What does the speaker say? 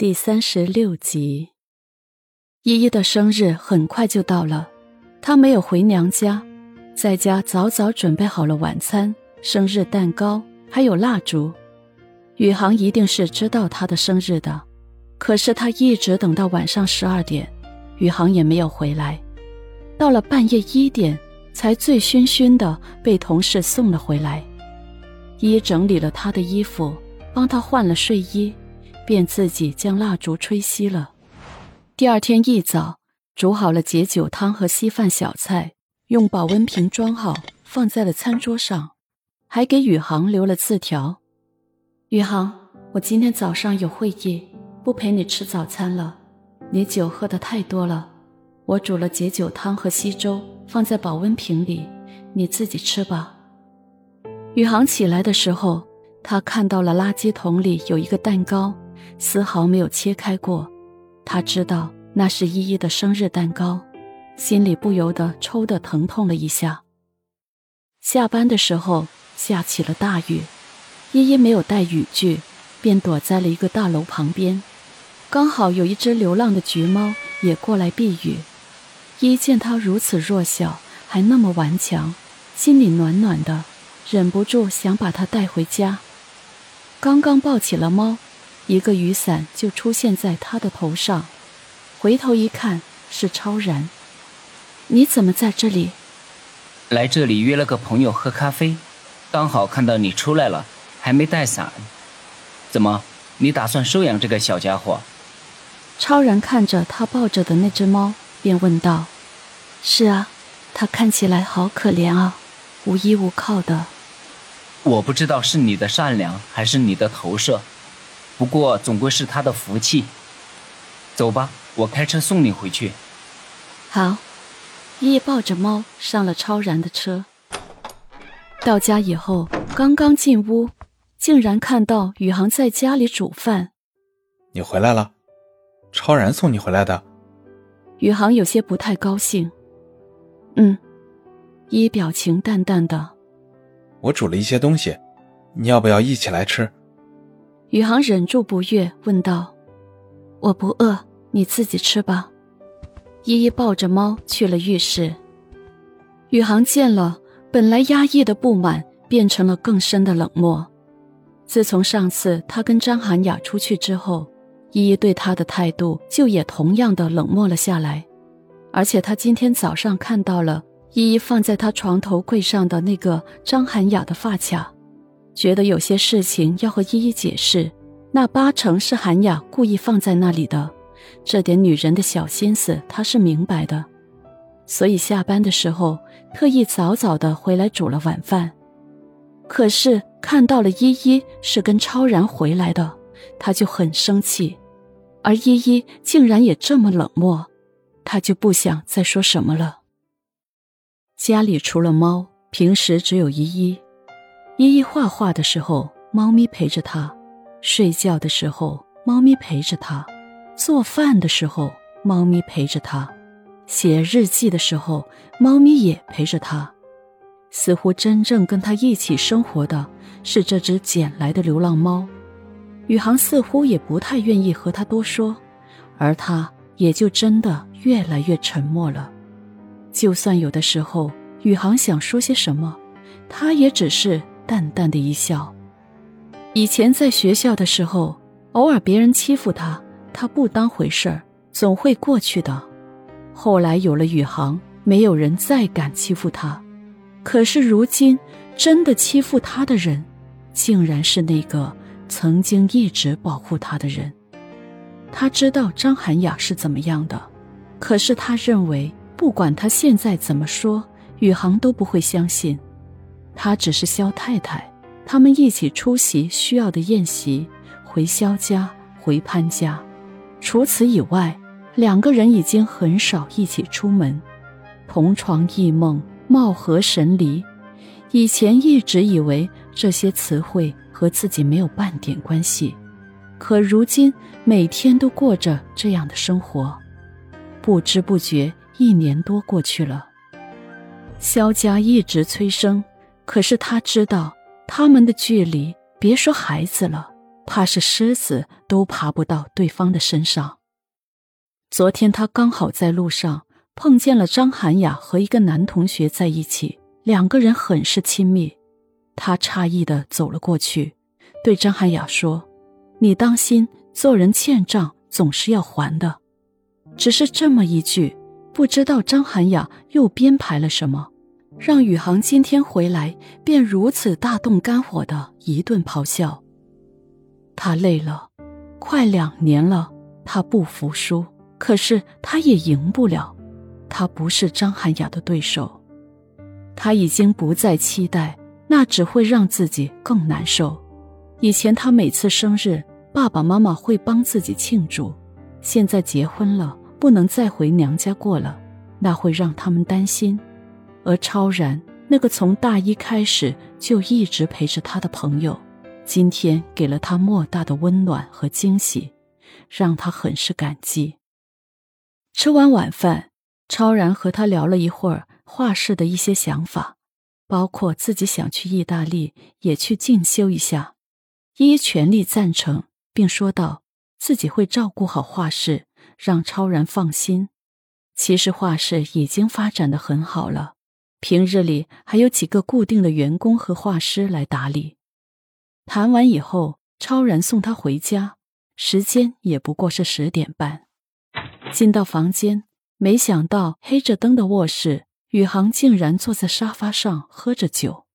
第三十六集，依依的生日很快就到了，她没有回娘家，在家早早准备好了晚餐、生日蛋糕，还有蜡烛。宇航一定是知道她的生日的，可是他一直等到晚上十二点，宇航也没有回来。到了半夜一点，才醉醺醺的被同事送了回来。依依整理了他的衣服，帮他换了睡衣。便自己将蜡烛吹熄了。第二天一早，煮好了解酒汤和稀饭小菜，用保温瓶装好，放在了餐桌上，还给宇航留了字条：“宇航，我今天早上有会议，不陪你吃早餐了。你酒喝的太多了，我煮了解酒汤和稀粥，放在保温瓶里，你自己吃吧。”宇航起来的时候，他看到了垃圾桶里有一个蛋糕。丝毫没有切开过，他知道那是依依的生日蛋糕，心里不由得抽的疼痛了一下。下班的时候下起了大雨，依依没有带雨具，便躲在了一个大楼旁边，刚好有一只流浪的橘猫也过来避雨。依见它如此弱小，还那么顽强，心里暖暖的，忍不住想把它带回家。刚刚抱起了猫。一个雨伞就出现在他的头上，回头一看是超然。你怎么在这里？来这里约了个朋友喝咖啡，刚好看到你出来了，还没带伞。怎么，你打算收养这个小家伙？超然看着他抱着的那只猫，便问道：“是啊，它看起来好可怜啊，无依无靠的。”我不知道是你的善良还是你的投射。不过总归是他的福气。走吧，我开车送你回去。好，依依抱着猫上了超然的车。到家以后，刚刚进屋，竟然看到宇航在家里煮饭。你回来了，超然送你回来的。宇航有些不太高兴。嗯，依依表情淡淡的。我煮了一些东西，你要不要一起来吃？宇航忍住不悦，问道：“我不饿，你自己吃吧。”依依抱着猫去了浴室。宇航见了，本来压抑的不满变成了更深的冷漠。自从上次他跟张涵雅出去之后，依依对他的态度就也同样的冷漠了下来。而且他今天早上看到了依依放在他床头柜上的那个张涵雅的发卡。觉得有些事情要和依依解释，那八成是韩雅故意放在那里的。这点女人的小心思，他是明白的。所以下班的时候，特意早早的回来煮了晚饭。可是看到了依依是跟超然回来的，他就很生气。而依依竟然也这么冷漠，他就不想再说什么了。家里除了猫，平时只有依依。依依画画的时候，猫咪陪着她；睡觉的时候，猫咪陪着她；做饭的时候，猫咪陪着她；写日记的时候，猫咪也陪着她。似乎真正跟他一起生活的是这只捡来的流浪猫。宇航似乎也不太愿意和他多说，而他也就真的越来越沉默了。就算有的时候宇航想说些什么，他也只是。淡淡的一笑。以前在学校的时候，偶尔别人欺负他，他不当回事儿，总会过去的。后来有了宇航，没有人再敢欺负他。可是如今，真的欺负他的人，竟然是那个曾经一直保护他的人。他知道张涵雅是怎么样的，可是他认为，不管他现在怎么说，宇航都不会相信。她只是萧太太，他们一起出席需要的宴席，回萧家，回潘家。除此以外，两个人已经很少一起出门，同床异梦，貌合神离。以前一直以为这些词汇和自己没有半点关系，可如今每天都过着这样的生活，不知不觉一年多过去了。萧家一直催生。可是他知道，他们的距离，别说孩子了，怕是狮子都爬不到对方的身上。昨天他刚好在路上碰见了张涵雅和一个男同学在一起，两个人很是亲密。他诧异的走了过去，对张涵雅说：“你当心，做人欠账总是要还的。”只是这么一句，不知道张涵雅又编排了什么，让宇航今天回来便如此大动肝火的一顿咆哮。他累了，快两年了，他不服输，可是他也赢不了，他不是张涵雅的对手，他已经不再期待。那只会让自己更难受。以前他每次生日，爸爸妈妈会帮自己庆祝。现在结婚了，不能再回娘家过了，那会让他们担心。而超然那个从大一开始就一直陪着他的朋友，今天给了他莫大的温暖和惊喜，让他很是感激。吃完晚饭，超然和他聊了一会儿画室的一些想法。包括自己想去意大利也去进修一下，依依全力赞成，并说道自己会照顾好画室，让超然放心。其实画室已经发展的很好了，平日里还有几个固定的员工和画师来打理。谈完以后，超然送他回家，时间也不过是十点半。进到房间，没想到黑着灯的卧室。宇航竟然坐在沙发上喝着酒。